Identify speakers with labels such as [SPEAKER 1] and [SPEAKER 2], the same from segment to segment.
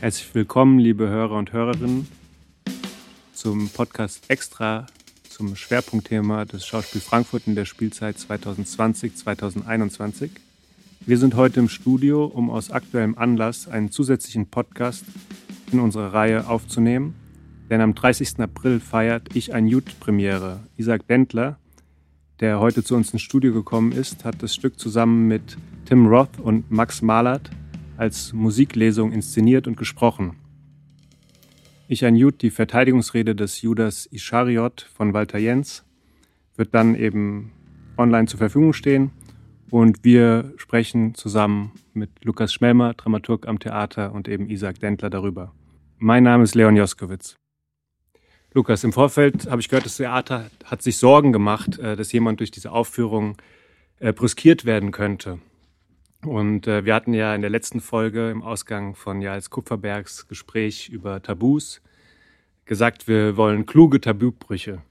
[SPEAKER 1] Herzlich willkommen, liebe Hörer und Hörerinnen, zum Podcast Extra zum Schwerpunktthema des Schauspiel Frankfurt in der Spielzeit 2020-2021. Wir sind heute im Studio, um aus aktuellem Anlass einen zusätzlichen Podcast in unserer Reihe aufzunehmen. Denn am 30. April feiert Ich ein Jut Premiere. Isaac Bendler, der heute zu uns ins Studio gekommen ist, hat das Stück zusammen mit Tim Roth und Max Malert als Musiklesung inszeniert und gesprochen. Ich Jud, die Verteidigungsrede des Judas Ischariot von Walter Jens, wird dann eben online zur Verfügung stehen und wir sprechen zusammen mit Lukas Schmelmer, Dramaturg am Theater und eben Isaac Dentler darüber. Mein Name ist Leon Joskowitz. Lukas, im Vorfeld habe ich gehört, das Theater hat sich Sorgen gemacht, äh, dass jemand durch diese Aufführung äh, brüskiert werden könnte. Und äh, wir hatten ja in der letzten Folge im Ausgang von Jals Kupferbergs Gespräch über Tabus gesagt, wir wollen kluge Tabubrüche.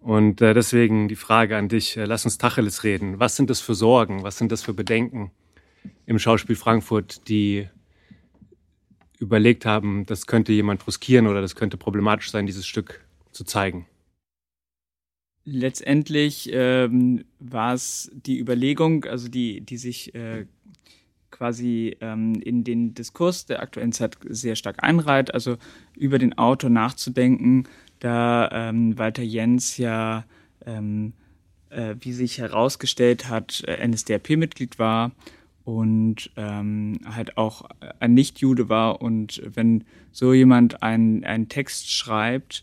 [SPEAKER 1] Und äh, deswegen die Frage an dich, äh, lass uns Tacheles reden. Was sind das für Sorgen, was sind das für Bedenken im Schauspiel Frankfurt, die überlegt haben, das könnte jemand bruskieren oder das könnte problematisch sein, dieses Stück zu zeigen?
[SPEAKER 2] Letztendlich ähm, war es die Überlegung, also die, die sich äh, quasi ähm, in den Diskurs der aktuellen Zeit sehr stark einreiht, also über den Autor nachzudenken, da ähm, Walter Jens ja, ähm, äh, wie sich herausgestellt hat, äh, NSDAP-Mitglied war und ähm, halt auch ein Nicht-Jude war. Und wenn so jemand einen Text schreibt,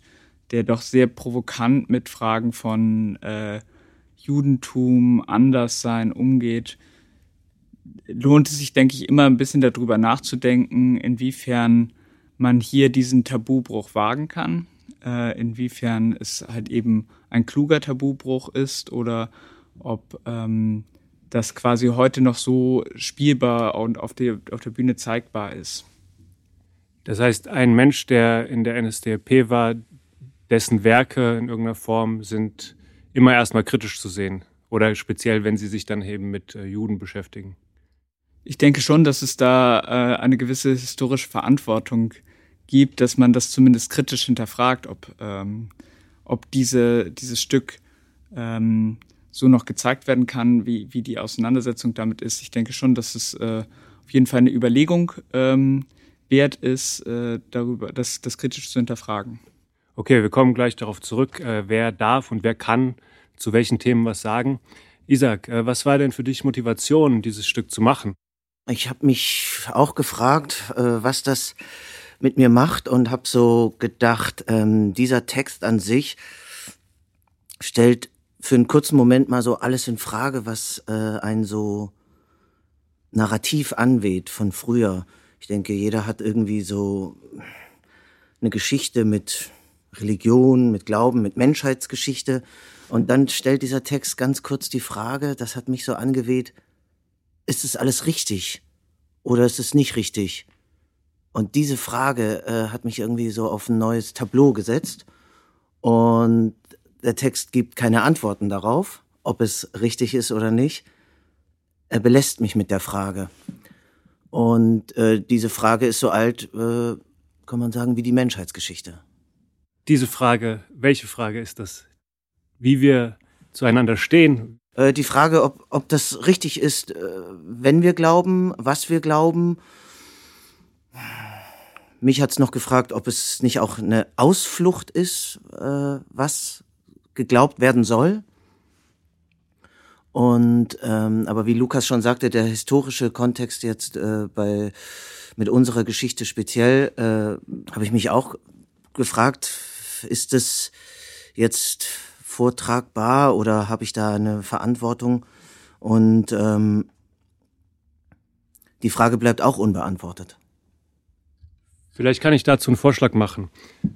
[SPEAKER 2] der doch sehr provokant mit Fragen von äh, Judentum, Anderssein umgeht, lohnt es sich, denke ich, immer ein bisschen darüber nachzudenken, inwiefern man hier diesen Tabubruch wagen kann, äh, inwiefern es halt eben ein kluger Tabubruch ist oder ob ähm, das quasi heute noch so spielbar und auf der, auf der Bühne zeigbar ist.
[SPEAKER 1] Das heißt, ein Mensch, der in der NSDAP war, dessen Werke in irgendeiner Form sind immer erstmal kritisch zu sehen. Oder speziell, wenn sie sich dann eben mit äh, Juden beschäftigen
[SPEAKER 2] ich denke schon, dass es da äh, eine gewisse historische Verantwortung gibt, dass man das zumindest kritisch hinterfragt, ob, ähm, ob diese, dieses Stück ähm, so noch gezeigt werden kann, wie, wie die Auseinandersetzung damit ist. Ich denke schon, dass es äh, auf jeden Fall eine Überlegung ähm, wert ist, äh, darüber, das, das kritisch zu hinterfragen.
[SPEAKER 1] Okay, wir kommen gleich darauf zurück, äh, wer darf und wer kann zu welchen Themen was sagen. Isaac, äh, was war denn für dich Motivation, dieses Stück zu machen?
[SPEAKER 3] Ich habe mich auch gefragt, äh, was das mit mir macht und habe so gedacht, ähm, dieser Text an sich stellt für einen kurzen Moment mal so alles in Frage, was äh, ein so narrativ anweht von früher. Ich denke, jeder hat irgendwie so eine Geschichte mit Religion, mit Glauben, mit Menschheitsgeschichte. Und dann stellt dieser Text ganz kurz die Frage, das hat mich so angeweht, ist es alles richtig oder ist es nicht richtig? Und diese Frage äh, hat mich irgendwie so auf ein neues Tableau gesetzt. Und der Text gibt keine Antworten darauf, ob es richtig ist oder nicht. Er belässt mich mit der Frage. Und äh, diese Frage ist so alt, äh, kann man sagen, wie die Menschheitsgeschichte.
[SPEAKER 1] Diese Frage, welche Frage ist das? Wie wir zueinander stehen,
[SPEAKER 3] äh, die Frage, ob, ob das richtig ist, äh, wenn wir glauben, was wir glauben. Mich hat's noch gefragt, ob es nicht auch eine Ausflucht ist, äh, was geglaubt werden soll. Und ähm, aber wie Lukas schon sagte, der historische Kontext jetzt äh, bei mit unserer Geschichte speziell, äh, habe ich mich auch gefragt, ist es jetzt vortragbar oder habe ich da eine Verantwortung? Und ähm, die Frage bleibt auch unbeantwortet.
[SPEAKER 1] Vielleicht kann ich dazu einen Vorschlag machen,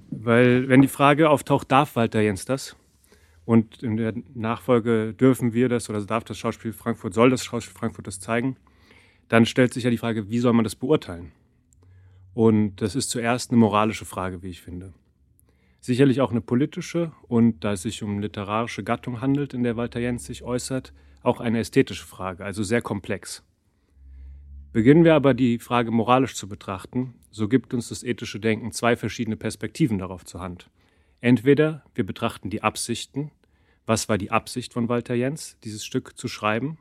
[SPEAKER 1] weil wenn die Frage auftaucht, darf Walter Jens das? Und in der Nachfolge dürfen wir das oder darf das Schauspiel Frankfurt, soll das Schauspiel Frankfurt das zeigen? Dann stellt sich ja die Frage, wie soll man das beurteilen? Und das ist zuerst eine moralische Frage, wie ich finde. Sicherlich auch eine politische und da es sich um literarische Gattung handelt, in der Walter Jens sich äußert, auch eine ästhetische Frage, also sehr komplex. Beginnen wir aber die Frage moralisch zu betrachten, so gibt uns das ethische Denken zwei verschiedene Perspektiven darauf zur Hand. Entweder wir betrachten die Absichten, was war die Absicht von Walter Jens, dieses Stück zu schreiben,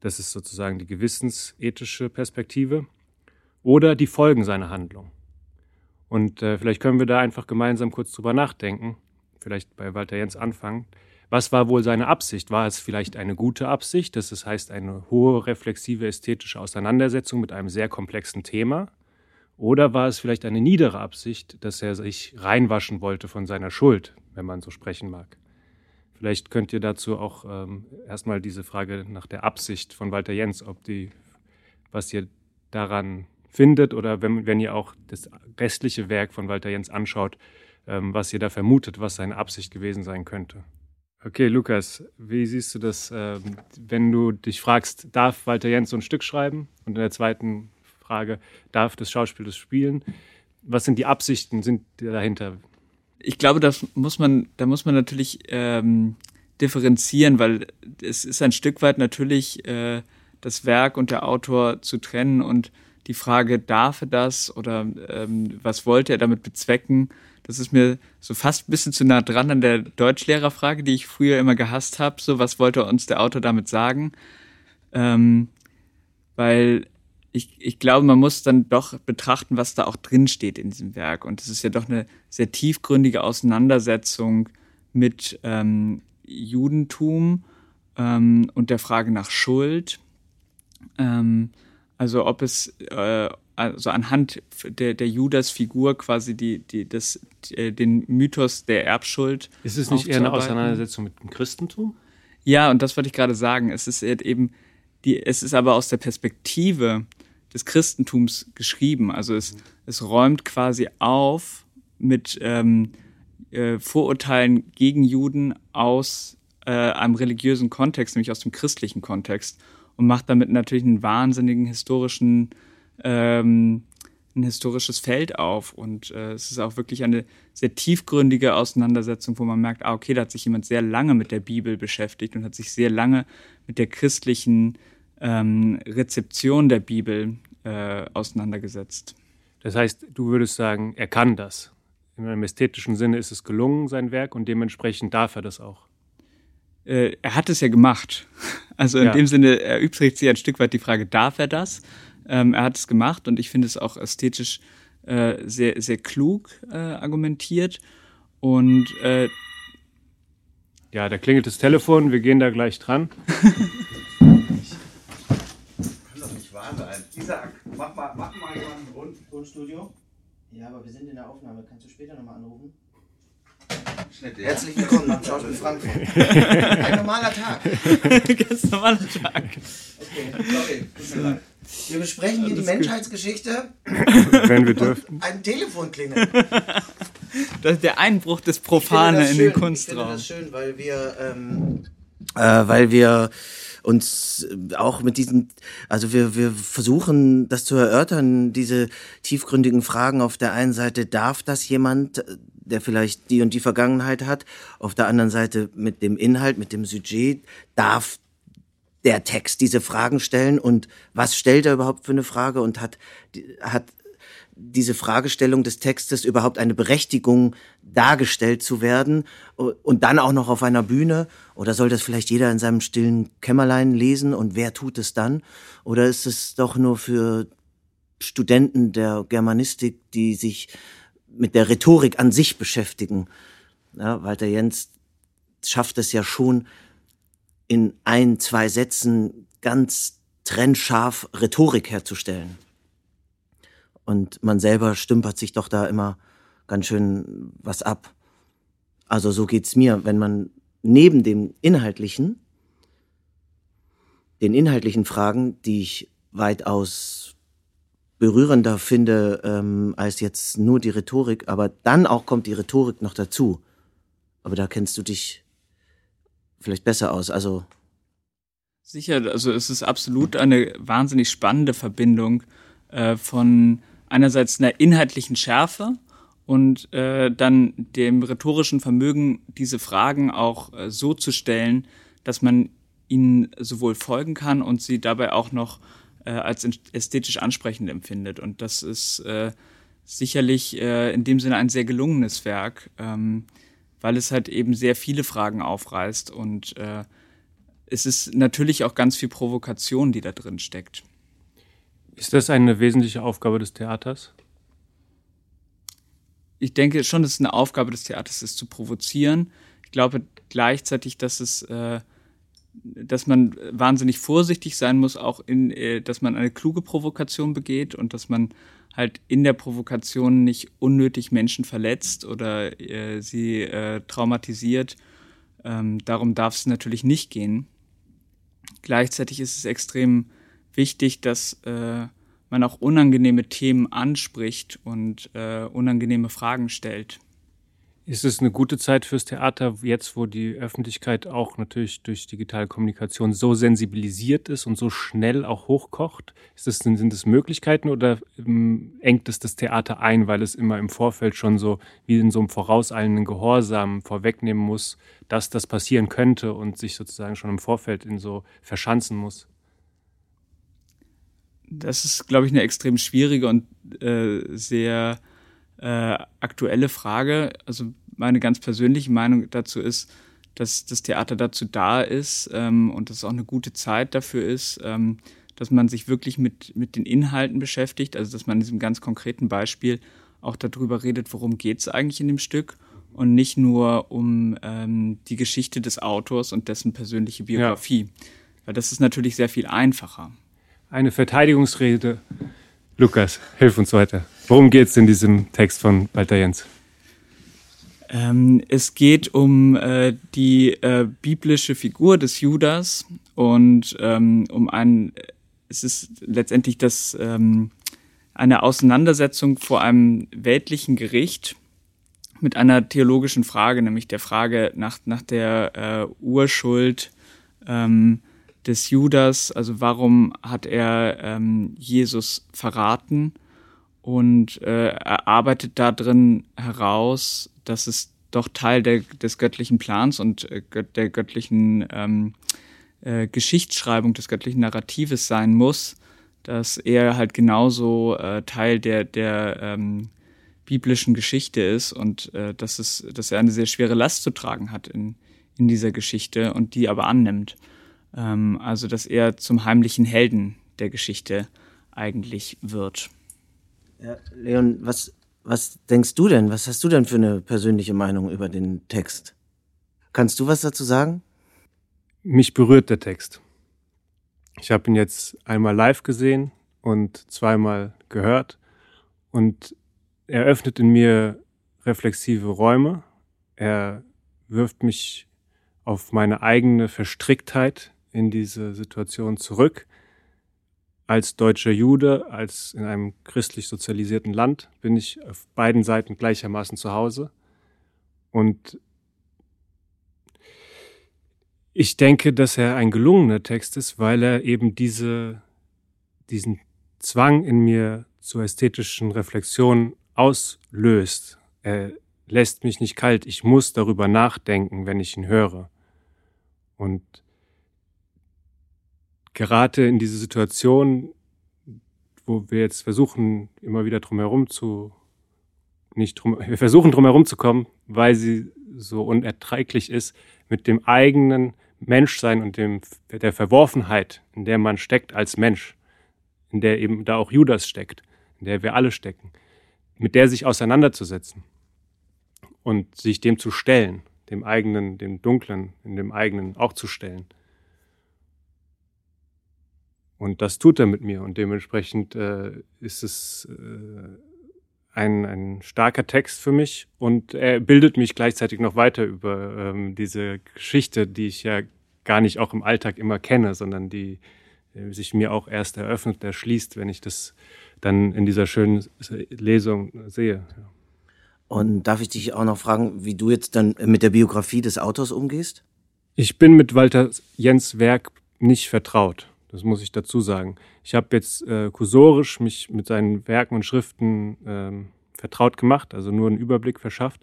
[SPEAKER 1] das ist sozusagen die gewissensethische Perspektive, oder die Folgen seiner Handlung. Und äh, vielleicht können wir da einfach gemeinsam kurz drüber nachdenken, vielleicht bei Walter Jens anfangen. Was war wohl seine Absicht? War es vielleicht eine gute Absicht, das heißt eine hohe reflexive ästhetische Auseinandersetzung mit einem sehr komplexen Thema? Oder war es vielleicht eine niedere Absicht, dass er sich reinwaschen wollte von seiner Schuld, wenn man so sprechen mag? Vielleicht könnt ihr dazu auch ähm, erstmal diese Frage nach der Absicht von Walter Jens, ob die, was ihr daran findet oder wenn, wenn ihr auch das restliche Werk von Walter Jens anschaut, ähm, was ihr da vermutet, was seine Absicht gewesen sein könnte. Okay, Lukas, wie siehst du das, ähm, wenn du dich fragst, darf Walter Jens so ein Stück schreiben? Und in der zweiten Frage, darf das Schauspiel das spielen? Was sind die Absichten sind dahinter?
[SPEAKER 2] Ich glaube, das muss man, da muss man natürlich ähm, differenzieren, weil es ist ein Stück weit natürlich äh, das Werk und der Autor zu trennen und die Frage, darf er das oder ähm, was wollte er damit bezwecken, das ist mir so fast ein bisschen zu nah dran an der Deutschlehrerfrage, die ich früher immer gehasst habe. So, was wollte uns der Autor damit sagen? Ähm, weil ich, ich glaube, man muss dann doch betrachten, was da auch drin steht in diesem Werk. Und es ist ja doch eine sehr tiefgründige Auseinandersetzung mit ähm, Judentum ähm, und der Frage nach Schuld. Ähm, also ob es äh, also anhand der, der Judas-Figur quasi die, die, das, äh, den Mythos der Erbschuld.
[SPEAKER 1] Ist es nicht eher eine Auseinandersetzung mit dem Christentum?
[SPEAKER 2] Ja, und das wollte ich gerade sagen. Es ist eben die, es ist aber aus der Perspektive des Christentums geschrieben. Also es, mhm. es räumt quasi auf mit ähm, äh, Vorurteilen gegen Juden aus äh, einem religiösen Kontext, nämlich aus dem christlichen Kontext und macht damit natürlich einen wahnsinnigen historischen, ähm, ein historisches Feld auf. Und äh, es ist auch wirklich eine sehr tiefgründige Auseinandersetzung, wo man merkt, ah, okay, da hat sich jemand sehr lange mit der Bibel beschäftigt und hat sich sehr lange mit der christlichen ähm, Rezeption der Bibel äh, auseinandergesetzt.
[SPEAKER 1] Das heißt, du würdest sagen, er kann das. In einem ästhetischen Sinne ist es gelungen, sein Werk, und dementsprechend darf er das auch
[SPEAKER 2] äh, er hat es ja gemacht. Also in ja. dem Sinne erübrigt sich ein Stück weit die Frage, darf er das? Ähm, er hat es gemacht und ich finde es auch ästhetisch äh, sehr, sehr klug äh, argumentiert. Und äh,
[SPEAKER 1] ja, da klingelt das Telefon, wir gehen da gleich dran.
[SPEAKER 3] Kann doch nicht wahr sein. Isaac, mach mal, mach mal jemanden ein Tonstudio. Ja, aber wir sind in der Aufnahme. Kannst du später nochmal anrufen? Herzlich willkommen am Schauspiel Frankfurt. Ein normaler Tag.
[SPEAKER 2] Ganz normaler Tag.
[SPEAKER 3] Okay, sorry. Wir besprechen hier die Menschheitsgeschichte.
[SPEAKER 1] Wenn wir dürfen.
[SPEAKER 3] Ein Telefon klingelt.
[SPEAKER 2] Das ist der Einbruch des Profane in den Kunstraum.
[SPEAKER 3] Ich finde das schön, weil wir, ähm, äh, weil wir uns auch mit diesen, also wir, wir versuchen das zu erörtern, diese tiefgründigen Fragen. Auf der einen Seite, darf das jemand, der vielleicht die und die Vergangenheit hat? Auf der anderen Seite mit dem Inhalt, mit dem Sujet, darf der Text diese Fragen stellen und was stellt er überhaupt für eine Frage und hat, hat diese Fragestellung des Textes überhaupt eine Berechtigung dargestellt zu werden und dann auch noch auf einer Bühne? Oder soll das vielleicht jeder in seinem stillen Kämmerlein lesen und wer tut es dann? Oder ist es doch nur für Studenten der Germanistik, die sich mit der Rhetorik an sich beschäftigen? Ja, Walter Jens schafft es ja schon in ein, zwei Sätzen ganz trennscharf Rhetorik herzustellen. Und man selber stümpert sich doch da immer ganz schön was ab. Also so geht's mir, wenn man neben dem Inhaltlichen, den inhaltlichen Fragen, die ich weitaus berührender finde ähm, als jetzt nur die Rhetorik, aber dann auch kommt die Rhetorik noch dazu. Aber da kennst du dich vielleicht besser aus. Also
[SPEAKER 2] sicher, also es ist absolut eine wahnsinnig spannende Verbindung äh, von einerseits einer inhaltlichen Schärfe und äh, dann dem rhetorischen Vermögen, diese Fragen auch äh, so zu stellen, dass man ihnen sowohl folgen kann und sie dabei auch noch äh, als ästhetisch ansprechend empfindet. Und das ist äh, sicherlich äh, in dem Sinne ein sehr gelungenes Werk, ähm, weil es halt eben sehr viele Fragen aufreißt und äh, es ist natürlich auch ganz viel Provokation, die da drin steckt.
[SPEAKER 1] Ist das eine wesentliche Aufgabe des Theaters?
[SPEAKER 2] Ich denke schon, dass es eine Aufgabe des Theaters ist, zu provozieren. Ich glaube gleichzeitig, dass es, äh, dass man wahnsinnig vorsichtig sein muss, auch in, äh, dass man eine kluge Provokation begeht und dass man halt in der Provokation nicht unnötig Menschen verletzt oder äh, sie äh, traumatisiert. Ähm, darum darf es natürlich nicht gehen. Gleichzeitig ist es extrem wichtig, dass äh, man auch unangenehme Themen anspricht und äh, unangenehme Fragen stellt.
[SPEAKER 1] Ist es eine gute Zeit fürs Theater, jetzt wo die Öffentlichkeit auch natürlich durch digitale Kommunikation so sensibilisiert ist und so schnell auch hochkocht? Ist das, sind es Möglichkeiten oder ähm, engt es das Theater ein, weil es immer im Vorfeld schon so wie in so einem vorauseilenden Gehorsam vorwegnehmen muss, dass das passieren könnte und sich sozusagen schon im Vorfeld in so verschanzen muss?
[SPEAKER 2] Das ist, glaube ich, eine extrem schwierige und äh, sehr äh, aktuelle Frage. Also meine ganz persönliche Meinung dazu ist, dass das Theater dazu da ist ähm, und dass es auch eine gute Zeit dafür ist, ähm, dass man sich wirklich mit, mit den Inhalten beschäftigt, also dass man in diesem ganz konkreten Beispiel auch darüber redet, worum geht es eigentlich in dem Stück und nicht nur um ähm, die Geschichte des Autors und dessen persönliche Biografie. Ja. Weil das ist natürlich sehr viel einfacher.
[SPEAKER 1] Eine Verteidigungsrede. Lukas, hilf uns weiter. Worum geht es in diesem Text von Walter Jens?
[SPEAKER 2] Ähm, es geht um äh, die äh, biblische Figur des Judas und ähm, um ein, es ist letztendlich das, ähm, eine Auseinandersetzung vor einem weltlichen Gericht mit einer theologischen Frage, nämlich der Frage nach, nach der äh, Urschuld ähm, des Judas, also warum hat er ähm, Jesus verraten? und äh, er arbeitet da drin heraus, dass es doch Teil der, des göttlichen Plans und äh, der göttlichen ähm, äh, Geschichtsschreibung, des göttlichen Narratives sein muss, dass er halt genauso äh, Teil der, der ähm, biblischen Geschichte ist und äh, dass, es, dass er eine sehr schwere Last zu tragen hat in, in dieser Geschichte und die aber annimmt. Ähm, also dass er zum heimlichen Helden der Geschichte eigentlich wird.
[SPEAKER 3] Ja, Leon, was, was denkst du denn? Was hast du denn für eine persönliche Meinung über den Text? Kannst du was dazu sagen?
[SPEAKER 1] Mich berührt der Text. Ich habe ihn jetzt einmal live gesehen und zweimal gehört und er öffnet in mir reflexive Räume. Er wirft mich auf meine eigene Verstricktheit in diese Situation zurück als deutscher Jude, als in einem christlich sozialisierten Land, bin ich auf beiden Seiten gleichermaßen zu Hause. Und ich denke, dass er ein gelungener Text ist, weil er eben diese, diesen Zwang in mir zur ästhetischen Reflexion auslöst. Er lässt mich nicht kalt. Ich muss darüber nachdenken, wenn ich ihn höre. Und gerate in diese Situation, wo wir jetzt versuchen, immer wieder drumherum zu, nicht drum, wir versuchen drumherum zu kommen, weil sie so unerträglich ist, mit dem eigenen Menschsein und dem, der Verworfenheit, in der man steckt als Mensch, in der eben da auch Judas steckt, in der wir alle stecken, mit der sich auseinanderzusetzen und sich dem zu stellen, dem eigenen, dem Dunklen, in dem eigenen auch zu stellen. Und das tut er mit mir und dementsprechend äh, ist es äh, ein, ein starker Text für mich und er bildet mich gleichzeitig noch weiter über ähm, diese Geschichte, die ich ja gar nicht auch im Alltag immer kenne, sondern die äh, sich mir auch erst eröffnet, erschließt, wenn ich das dann in dieser schönen Lesung sehe.
[SPEAKER 3] Und darf ich dich auch noch fragen, wie du jetzt dann mit der Biografie des Autors umgehst?
[SPEAKER 1] Ich bin mit Walter Jens Werk nicht vertraut. Das muss ich dazu sagen. Ich habe jetzt äh, kursorisch mich mit seinen Werken und Schriften ähm, vertraut gemacht, also nur einen Überblick verschafft.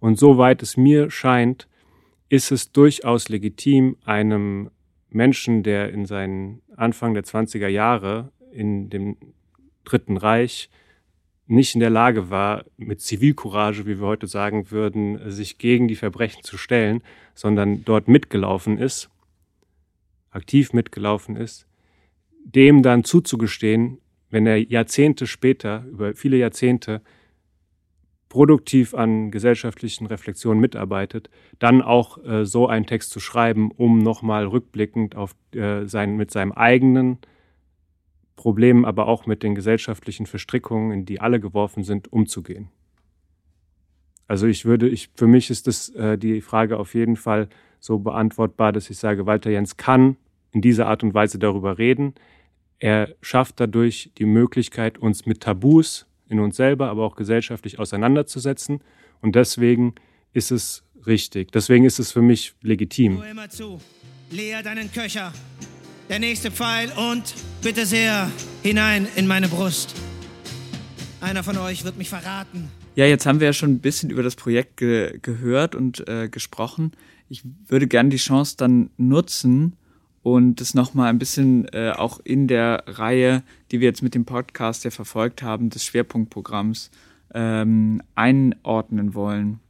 [SPEAKER 1] Und soweit es mir scheint, ist es durchaus legitim, einem Menschen, der in seinen Anfang der 20er Jahre in dem Dritten Reich nicht in der Lage war, mit Zivilcourage, wie wir heute sagen würden, sich gegen die Verbrechen zu stellen, sondern dort mitgelaufen ist, aktiv mitgelaufen ist, dem dann zuzugestehen, wenn er Jahrzehnte später, über viele Jahrzehnte, produktiv an gesellschaftlichen Reflexionen mitarbeitet, dann auch äh, so einen Text zu schreiben, um nochmal rückblickend auf äh, sein, mit seinem eigenen Problemen, aber auch mit den gesellschaftlichen Verstrickungen, in die alle geworfen sind, umzugehen. Also ich würde, ich, für mich ist das äh, die Frage auf jeden Fall so beantwortbar, dass ich sage, Walter Jens kann in dieser Art und Weise darüber reden. Er schafft dadurch die Möglichkeit, uns mit Tabus in uns selber, aber auch gesellschaftlich auseinanderzusetzen. Und deswegen ist es richtig. Deswegen ist es für mich legitim.
[SPEAKER 4] Hör immer zu. Leer deinen Köcher. Der nächste Pfeil und bitte sehr hinein in meine Brust. Einer von euch wird mich verraten.
[SPEAKER 2] Ja, jetzt haben wir ja schon ein bisschen über das Projekt ge gehört und äh, gesprochen. Ich würde gerne die Chance dann nutzen und das nochmal ein bisschen äh, auch in der Reihe, die wir jetzt mit dem Podcast ja verfolgt haben, des Schwerpunktprogramms ähm, einordnen wollen.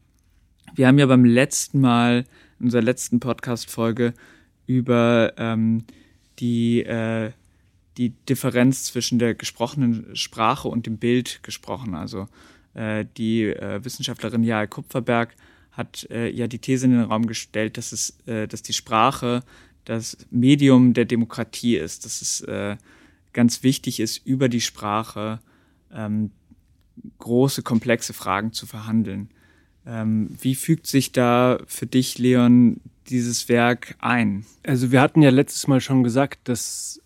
[SPEAKER 2] Wir haben ja beim letzten Mal, in unserer letzten Podcast-Folge, über ähm, die, äh, die Differenz zwischen der gesprochenen Sprache und dem Bild gesprochen. Also äh, die äh, Wissenschaftlerin Jael Kupferberg hat äh, ja die These in den Raum gestellt, dass es, äh, dass die Sprache das Medium der Demokratie ist, dass es äh, ganz wichtig ist, über die Sprache ähm, große, komplexe Fragen zu verhandeln. Ähm, wie fügt sich da für dich, Leon, dieses Werk ein?
[SPEAKER 1] Also wir hatten ja letztes Mal schon gesagt, dass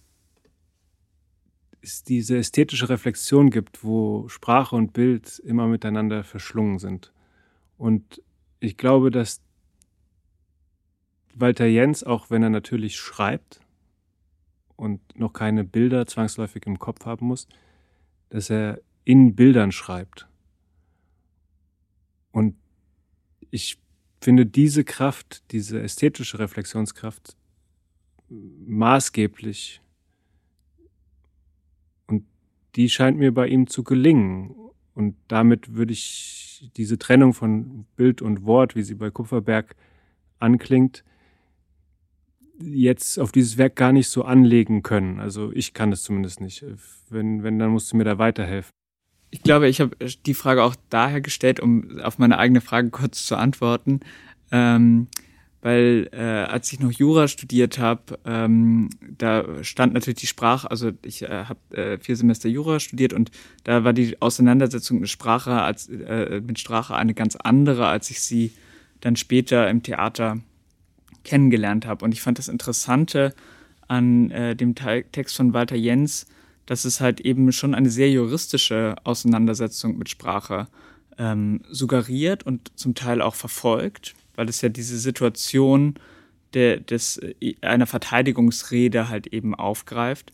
[SPEAKER 1] es diese ästhetische Reflexion gibt, wo Sprache und Bild immer miteinander verschlungen sind. Und ich glaube, dass Walter Jens, auch wenn er natürlich schreibt und noch keine Bilder zwangsläufig im Kopf haben muss, dass er in Bildern schreibt. Und ich finde diese Kraft, diese ästhetische Reflexionskraft maßgeblich. Und die scheint mir bei ihm zu gelingen. Und damit würde ich diese Trennung von Bild und Wort, wie sie bei Kupferberg anklingt, jetzt auf dieses Werk gar nicht so anlegen können. Also ich kann es zumindest nicht. Wenn, wenn, dann musst du mir da weiterhelfen.
[SPEAKER 2] Ich glaube, ich habe die Frage auch daher gestellt, um auf meine eigene Frage kurz zu antworten. Ähm, weil äh, als ich noch Jura studiert habe, ähm, da stand natürlich die Sprache, also ich äh, habe äh, vier Semester Jura studiert und da war die Auseinandersetzung mit Sprache als äh, mit Sprache eine ganz andere, als ich sie dann später im Theater kennengelernt habe. Und ich fand das Interessante an äh, dem Text von Walter Jens, dass es halt eben schon eine sehr juristische Auseinandersetzung mit Sprache ähm, suggeriert und zum Teil auch verfolgt, weil es ja diese Situation der, des, äh, einer Verteidigungsrede halt eben aufgreift.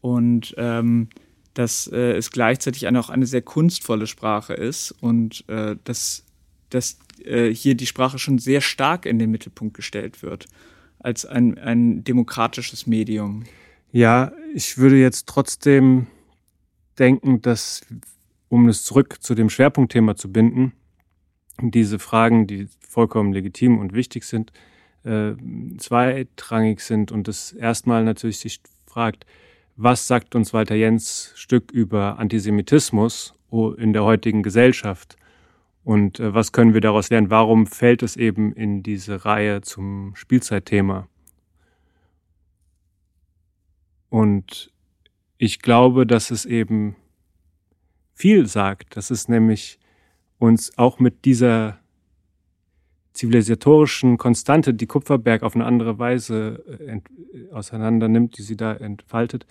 [SPEAKER 2] Und ähm, dass äh, es gleichzeitig auch eine sehr kunstvolle Sprache ist und äh, dass, dass äh, hier die Sprache schon sehr stark in den Mittelpunkt gestellt wird als ein, ein demokratisches Medium.
[SPEAKER 1] Ja, ich würde jetzt trotzdem denken, dass, um es zurück zu dem Schwerpunktthema zu binden, diese Fragen, die vollkommen legitim und wichtig sind, äh, zweitrangig sind und es erstmal natürlich sich fragt, was sagt uns Walter Jens Stück über Antisemitismus in der heutigen Gesellschaft? Und äh, was können wir daraus lernen? Warum fällt es eben in diese Reihe zum Spielzeitthema? Und ich glaube, dass es eben viel sagt, dass es nämlich uns auch mit dieser zivilisatorischen Konstante, die Kupferberg auf eine andere Weise äh, auseinander nimmt, die sie da entfaltet,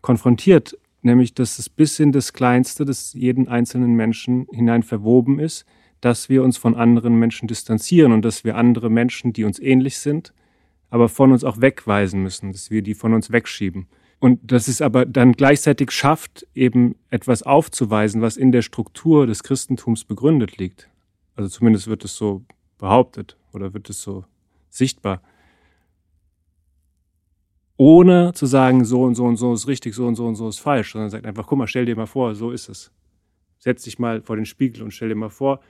[SPEAKER 1] konfrontiert, nämlich dass es bis in das Kleinste des jeden einzelnen Menschen hinein verwoben ist, dass wir uns von anderen Menschen distanzieren und dass wir andere Menschen, die uns ähnlich sind, aber von uns auch wegweisen müssen, dass wir die von uns wegschieben. Und dass es aber dann gleichzeitig schafft, eben etwas aufzuweisen, was in der Struktur des Christentums begründet liegt. Also zumindest wird es so behauptet oder wird es so sichtbar. Ohne zu sagen, so und so und so ist richtig, so und so und so ist falsch, sondern sagt einfach, guck mal, stell dir mal vor, so ist es. Setz dich mal vor den Spiegel und stell dir mal vor,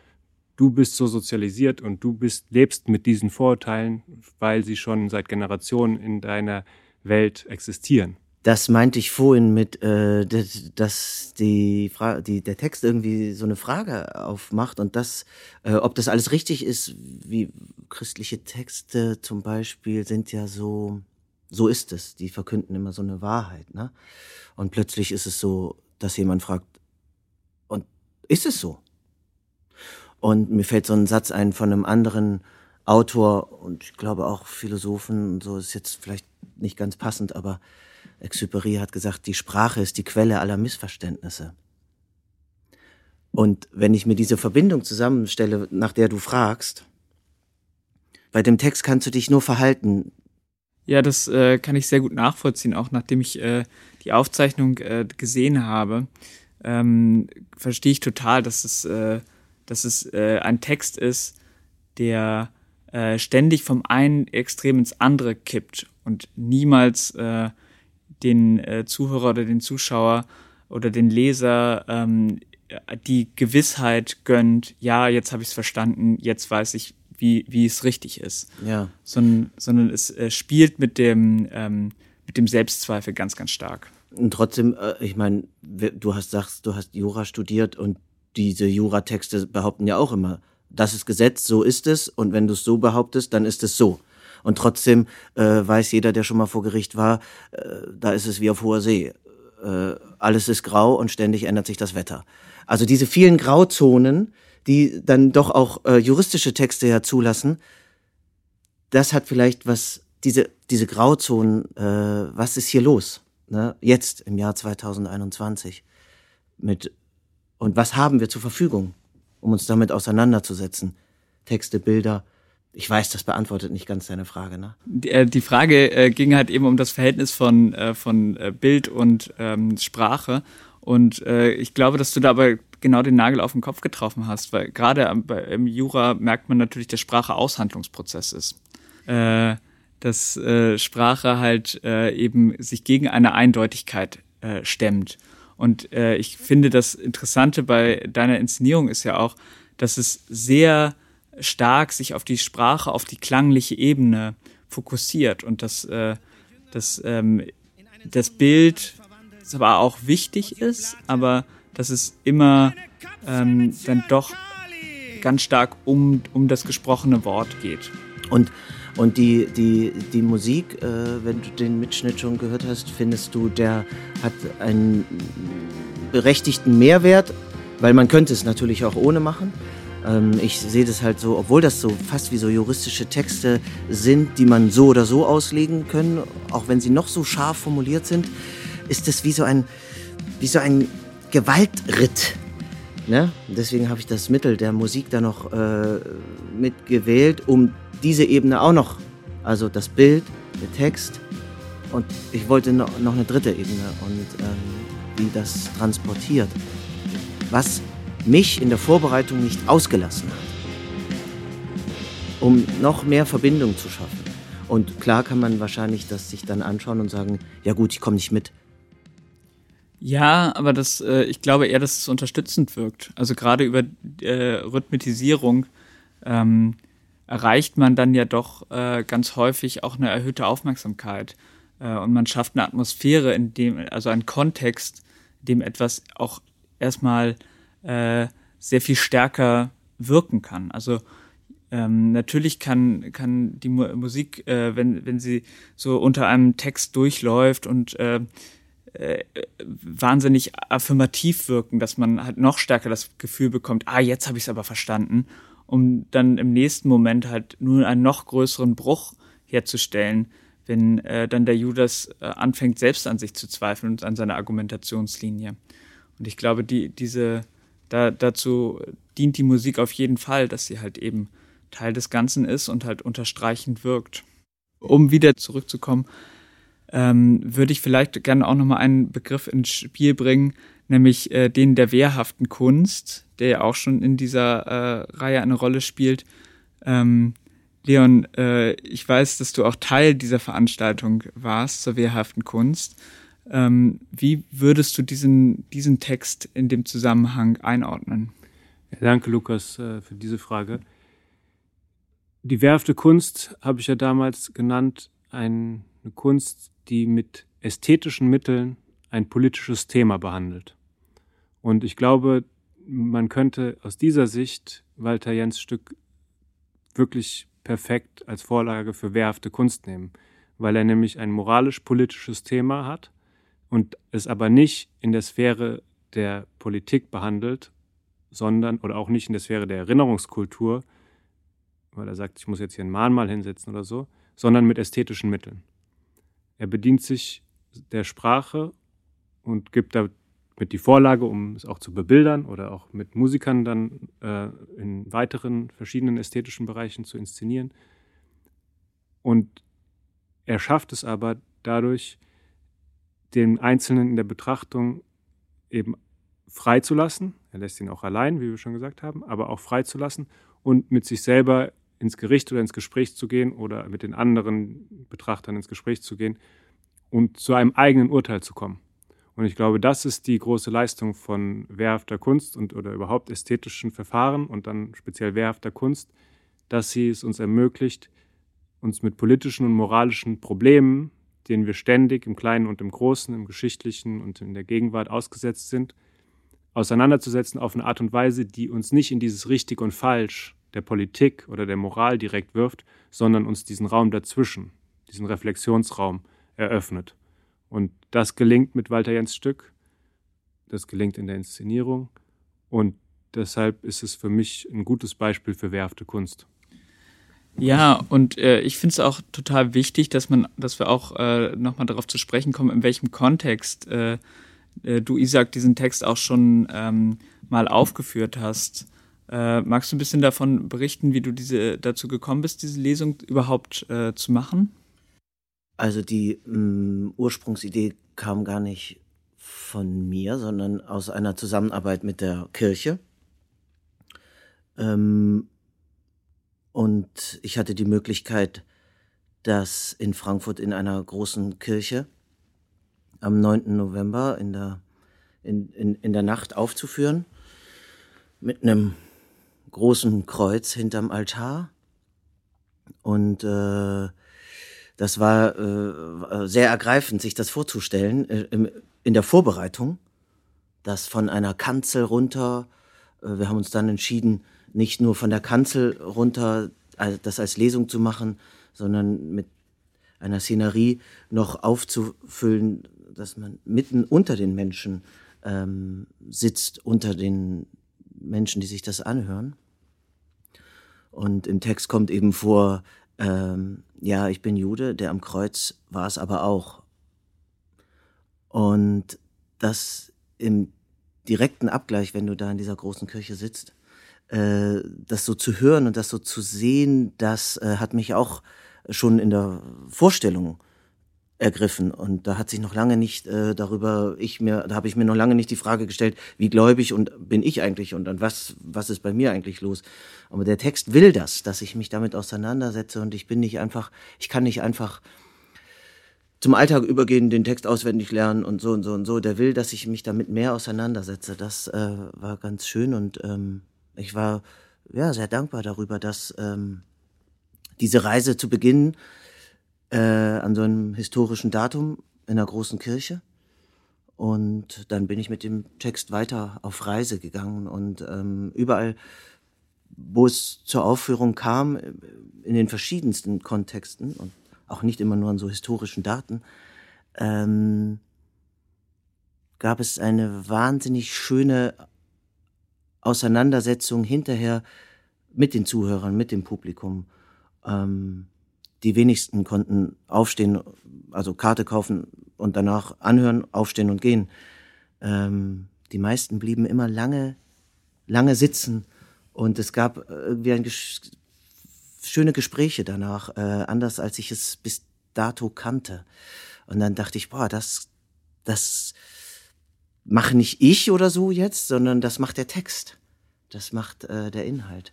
[SPEAKER 1] du bist so sozialisiert und du bist, lebst mit diesen Vorurteilen, weil sie schon seit Generationen in deiner Welt existieren.
[SPEAKER 3] Das meinte ich vorhin mit, äh, dass die, Fra die der Text irgendwie so eine Frage aufmacht und das, äh, ob das alles richtig ist, wie christliche Texte zum Beispiel sind ja so, so ist es. Die verkünden immer so eine Wahrheit, ne? Und plötzlich ist es so, dass jemand fragt, und ist es so? Und mir fällt so ein Satz ein von einem anderen Autor und ich glaube auch Philosophen und so ist jetzt vielleicht nicht ganz passend, aber Exupéry hat gesagt, die Sprache ist die Quelle aller Missverständnisse. Und wenn ich mir diese Verbindung zusammenstelle, nach der du fragst, bei dem Text kannst du dich nur verhalten.
[SPEAKER 2] Ja, das äh, kann ich sehr gut nachvollziehen, auch nachdem ich äh, die Aufzeichnung äh, gesehen habe. Ähm, verstehe ich total, dass es, äh, dass es äh, ein Text ist, der äh, ständig vom einen Extrem ins andere kippt und niemals äh, den äh, Zuhörer oder den Zuschauer oder den Leser ähm, die Gewissheit gönnt, ja, jetzt habe ich es verstanden, jetzt weiß ich, wie, wie es richtig ist.
[SPEAKER 3] Ja.
[SPEAKER 2] Sondern, sondern es äh, spielt mit dem, ähm, mit dem Selbstzweifel ganz, ganz stark.
[SPEAKER 3] Und trotzdem, äh, ich meine, du hast sagst, du hast Jura studiert und diese Juratexte behaupten ja auch immer, das ist Gesetz, so ist es, und wenn du es so behauptest, dann ist es so. Und trotzdem äh, weiß jeder, der schon mal vor Gericht war, äh, da ist es wie auf hoher See. Äh, alles ist grau und ständig ändert sich das Wetter. Also diese vielen Grauzonen, die dann doch auch äh, juristische Texte ja zulassen, das hat vielleicht was, diese, diese Grauzonen, äh, was ist hier los? Ne? Jetzt im Jahr 2021 mit und was haben wir zur Verfügung, um uns damit auseinanderzusetzen? Texte, Bilder, ich weiß, das beantwortet nicht ganz deine Frage, ne?
[SPEAKER 2] Die, äh, Frage äh, ging halt eben um das Verhältnis von, äh, von äh, Bild und ähm, Sprache. Und äh, ich glaube, dass du da aber genau den Nagel auf den Kopf getroffen hast, weil gerade im Jura merkt man natürlich, dass Sprache Aushandlungsprozess ist. Äh, dass äh, Sprache halt äh, eben sich gegen eine Eindeutigkeit äh, stemmt. Und äh, ich finde, das Interessante bei deiner Inszenierung ist ja auch, dass es sehr stark sich auf die Sprache, auf die klangliche Ebene fokussiert und dass äh, das, ähm, das Bild zwar auch wichtig ist, aber dass es immer ähm, dann doch ganz stark um, um das gesprochene Wort geht.
[SPEAKER 3] Und, und die, die, die Musik, äh, wenn du den Mitschnitt schon gehört hast, findest du, der hat einen berechtigten Mehrwert, weil man könnte es natürlich auch ohne machen. Ähm, ich sehe das halt so, obwohl das so fast wie so juristische Texte sind, die man so oder so auslegen können, auch wenn sie noch so scharf formuliert sind, ist das wie so ein, wie so ein Gewaltritt. Ne? Deswegen habe ich das Mittel der Musik da noch äh, mitgewählt, um diese Ebene auch noch, also das Bild, der Text und ich wollte noch, noch eine dritte Ebene und ähm, wie das transportiert. Was mich in der Vorbereitung nicht ausgelassen hat, um noch mehr Verbindung zu schaffen. Und klar kann man wahrscheinlich das sich dann anschauen und sagen, ja gut, ich komme nicht mit.
[SPEAKER 2] Ja, aber das, äh, ich glaube eher, dass es unterstützend wirkt. Also gerade über äh, Rhythmisierung ähm, erreicht man dann ja doch äh, ganz häufig auch eine erhöhte Aufmerksamkeit. Äh, und man schafft eine Atmosphäre, in dem, also einen Kontext, in dem etwas auch erstmal äh, sehr viel stärker wirken kann. Also ähm, natürlich kann, kann die Mu Musik, äh, wenn, wenn sie so unter einem Text durchläuft und äh, wahnsinnig affirmativ wirken, dass man halt noch stärker das Gefühl bekommt, ah, jetzt habe ich es aber verstanden, um dann im nächsten Moment halt nur einen noch größeren Bruch herzustellen, wenn äh, dann der Judas äh, anfängt, selbst an sich zu zweifeln und an seiner Argumentationslinie. Und ich glaube, die, diese, da, dazu dient die Musik auf jeden Fall, dass sie halt eben Teil des Ganzen ist und halt unterstreichend wirkt. Um wieder zurückzukommen, ähm, würde ich vielleicht gerne auch nochmal einen Begriff ins Spiel bringen, nämlich äh, den der wehrhaften Kunst, der ja auch schon in dieser äh, Reihe eine Rolle spielt. Ähm, Leon, äh, ich weiß, dass du auch Teil dieser Veranstaltung warst zur wehrhaften Kunst. Ähm, wie würdest du diesen, diesen Text in dem Zusammenhang einordnen?
[SPEAKER 1] Danke, Lukas, äh, für diese Frage. Die wehrhafte Kunst habe ich ja damals genannt, eine Kunst, die mit ästhetischen Mitteln ein politisches Thema behandelt. Und ich glaube, man könnte aus dieser Sicht Walter Jens Stück wirklich perfekt als Vorlage für wehrhafte Kunst nehmen, weil er nämlich ein moralisch-politisches Thema hat und es aber nicht in der Sphäre der Politik behandelt, sondern oder auch nicht in der Sphäre der Erinnerungskultur, weil er sagt, ich muss jetzt hier ein Mahnmal hinsetzen oder so, sondern mit ästhetischen Mitteln. Er bedient sich der Sprache und gibt damit die Vorlage, um es auch zu bebildern oder auch mit Musikern dann äh, in weiteren verschiedenen ästhetischen Bereichen zu inszenieren. Und er schafft es aber dadurch, den Einzelnen in der Betrachtung eben freizulassen. Er lässt ihn auch allein, wie wir schon gesagt haben, aber auch freizulassen und mit sich selber ins Gericht oder ins Gespräch zu gehen oder mit den anderen Betrachtern ins Gespräch zu gehen und zu einem eigenen Urteil zu kommen. Und ich glaube, das ist die große Leistung von wehrhafter Kunst und oder überhaupt ästhetischen Verfahren und dann speziell wehrhafter Kunst, dass sie es uns ermöglicht, uns mit politischen und moralischen Problemen, denen wir ständig im Kleinen und im Großen, im Geschichtlichen und in der Gegenwart ausgesetzt sind, auseinanderzusetzen auf eine Art und Weise, die uns nicht in dieses Richtig und Falsch der Politik oder der Moral direkt wirft, sondern uns diesen Raum dazwischen, diesen Reflexionsraum eröffnet. Und das gelingt mit Walter Jens Stück, das gelingt in der Inszenierung und deshalb ist es für mich ein gutes Beispiel für wehrhafte Kunst.
[SPEAKER 2] Ja, und äh, ich finde es auch total wichtig, dass man, dass wir auch äh, nochmal darauf zu sprechen kommen, in welchem Kontext äh, äh, du, Isaac, diesen Text auch schon ähm, mal aufgeführt hast. Äh, magst du ein bisschen davon berichten, wie du diese dazu gekommen bist, diese Lesung überhaupt äh, zu machen?
[SPEAKER 3] Also die mh, mm, Ursprungsidee kam gar nicht von mir, sondern aus einer Zusammenarbeit mit der Kirche. Ähm, und ich hatte die Möglichkeit, das in Frankfurt in einer großen Kirche am 9. November in der, in, in, in der Nacht aufzuführen. Mit einem großen Kreuz hinterm Altar. Und äh, das war äh, sehr ergreifend, sich das vorzustellen äh, in der Vorbereitung, dass von einer Kanzel runter, äh, wir haben uns dann entschieden, nicht nur von der Kanzel runter das als Lesung zu machen, sondern mit einer Szenerie noch aufzufüllen, dass man mitten unter den Menschen ähm, sitzt, unter den Menschen, die sich das anhören. Und im Text kommt eben vor, ähm, ja, ich bin Jude, der am Kreuz war es aber auch. Und das im direkten Abgleich, wenn du da in dieser großen Kirche sitzt, äh, das so zu hören und das so zu sehen, das äh, hat mich auch schon in der Vorstellung ergriffen. Und da hat sich noch lange nicht äh, darüber ich mir da habe ich mir noch lange nicht die Frage gestellt wie gläubig und bin ich eigentlich und an was was ist bei mir eigentlich los? Aber der Text will das dass ich mich damit auseinandersetze und ich bin nicht einfach ich kann nicht einfach zum Alltag übergehen den Text auswendig lernen und so und so und so. Der will dass ich mich damit mehr auseinandersetze. Das äh, war ganz schön und ähm, ich war ja sehr dankbar darüber dass ähm, diese Reise zu beginnen äh, an so einem historischen Datum in der großen Kirche. Und dann bin ich mit dem Text weiter auf Reise gegangen und ähm, überall, wo es zur Aufführung kam, in den verschiedensten Kontexten und auch nicht immer nur an so historischen Daten, ähm, gab es eine wahnsinnig schöne Auseinandersetzung hinterher mit den Zuhörern, mit dem Publikum. Ähm, die wenigsten konnten aufstehen, also Karte kaufen und danach anhören, aufstehen und gehen. Ähm, die meisten blieben immer lange, lange sitzen und es gab irgendwie ein ges schöne Gespräche danach, äh, anders als ich es bis dato kannte. Und dann dachte ich, boah, das, das mache nicht ich oder so jetzt, sondern das macht der Text. Das macht äh, der Inhalt.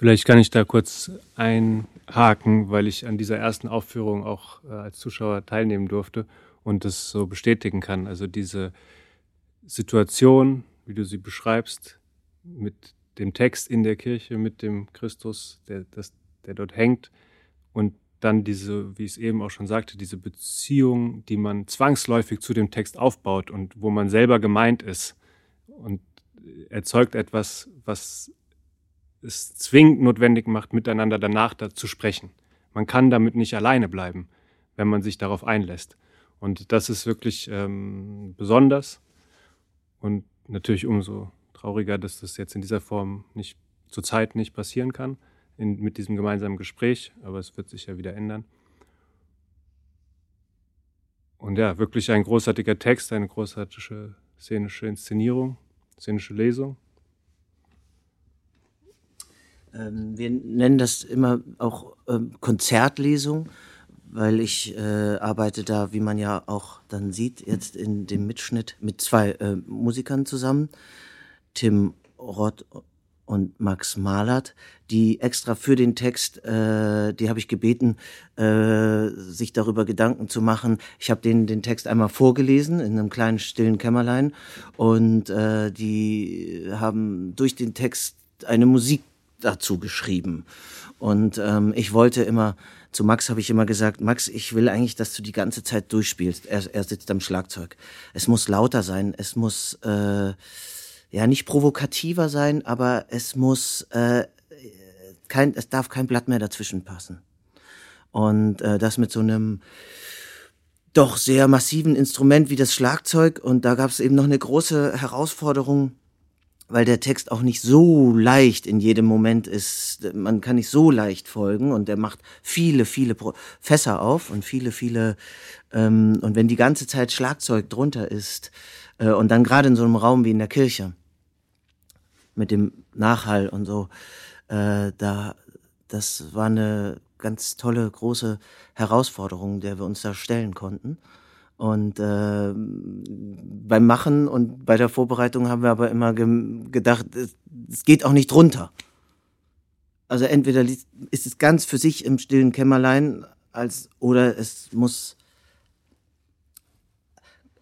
[SPEAKER 1] Vielleicht kann ich da kurz einhaken, weil ich an dieser ersten Aufführung auch äh, als Zuschauer teilnehmen durfte und das so bestätigen kann. Also diese Situation, wie du sie beschreibst, mit dem Text in der Kirche, mit dem Christus, der, das, der dort hängt und dann diese, wie ich es eben auch schon sagte, diese Beziehung, die man zwangsläufig zu dem Text aufbaut und wo man selber gemeint ist und erzeugt etwas, was es zwingend notwendig macht, miteinander danach da zu sprechen. Man kann damit nicht alleine bleiben, wenn man sich darauf einlässt. Und das ist wirklich ähm, besonders und natürlich umso trauriger, dass das jetzt in dieser Form nicht zurzeit nicht passieren kann in, mit diesem gemeinsamen Gespräch, aber es wird sich ja wieder ändern. Und ja, wirklich ein großartiger Text, eine großartige szenische Inszenierung, szenische Lesung.
[SPEAKER 3] Ähm, wir nennen das immer auch ähm, Konzertlesung, weil ich äh, arbeite da, wie man ja auch dann sieht, jetzt in dem Mitschnitt mit zwei äh, Musikern zusammen, Tim Roth und Max Malert, die extra für den Text, äh, die habe ich gebeten, äh, sich darüber Gedanken zu machen. Ich habe denen den Text einmal vorgelesen in einem kleinen stillen Kämmerlein und äh, die haben durch den Text eine Musik dazu geschrieben. Und ähm, ich wollte immer, zu Max habe ich immer gesagt, Max, ich will eigentlich, dass du die ganze Zeit durchspielst. Er, er sitzt am Schlagzeug. Es muss lauter sein, es muss äh, ja nicht provokativer sein, aber es muss äh, kein, es darf kein Blatt mehr dazwischen passen. Und äh, das mit so einem doch sehr massiven Instrument wie das Schlagzeug. Und da gab es eben noch eine große Herausforderung, weil der Text auch nicht so leicht in jedem Moment ist. Man kann nicht so leicht folgen und der macht viele, viele Fässer auf und viele, viele. Ähm, und wenn die ganze Zeit Schlagzeug drunter ist äh, und dann gerade in so einem Raum wie in der Kirche, mit dem Nachhall und so. Äh, da, das war eine ganz tolle, große Herausforderung, der wir uns da stellen konnten. Und äh, beim Machen und bei der Vorbereitung haben wir aber immer ge gedacht, es, es geht auch nicht runter. Also entweder ist es ganz für sich im stillen Kämmerlein, als oder es muss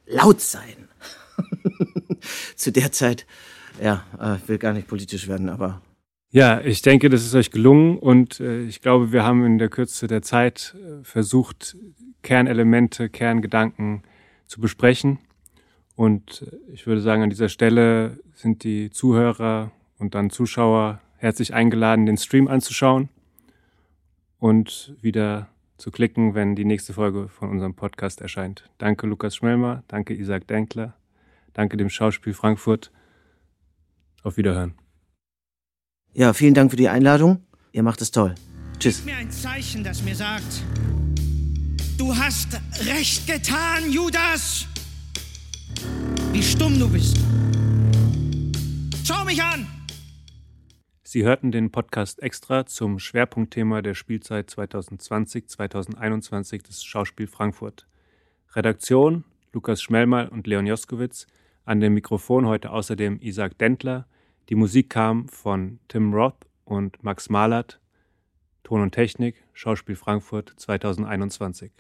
[SPEAKER 3] laut sein. Zu der Zeit ja, äh, will gar nicht politisch werden, aber.
[SPEAKER 1] Ja, ich denke, das ist euch gelungen und äh, ich glaube, wir haben in der Kürze der Zeit äh, versucht, Kernelemente, Kerngedanken zu besprechen. Und äh, ich würde sagen, an dieser Stelle sind die Zuhörer und dann Zuschauer herzlich eingeladen, den Stream anzuschauen und wieder zu klicken, wenn die nächste Folge von unserem Podcast erscheint. Danke Lukas Schmelmer, danke Isaac Denkler, danke dem Schauspiel Frankfurt auf Wiederhören.
[SPEAKER 3] Ja, vielen Dank für die Einladung. Ihr macht es toll. Tschüss.
[SPEAKER 4] Gib mir ein Zeichen, das mir sagt, du hast recht getan, Judas. Wie stumm du bist. Schau mich an!
[SPEAKER 1] Sie hörten den Podcast extra zum Schwerpunktthema der Spielzeit 2020-2021 des Schauspiel Frankfurt. Redaktion Lukas Schmelmal und Leon Joskowitz, an dem Mikrofon heute außerdem Isaac Dentler, die Musik kam von Tim Roth und Max Malert. Ton und Technik, Schauspiel Frankfurt 2021.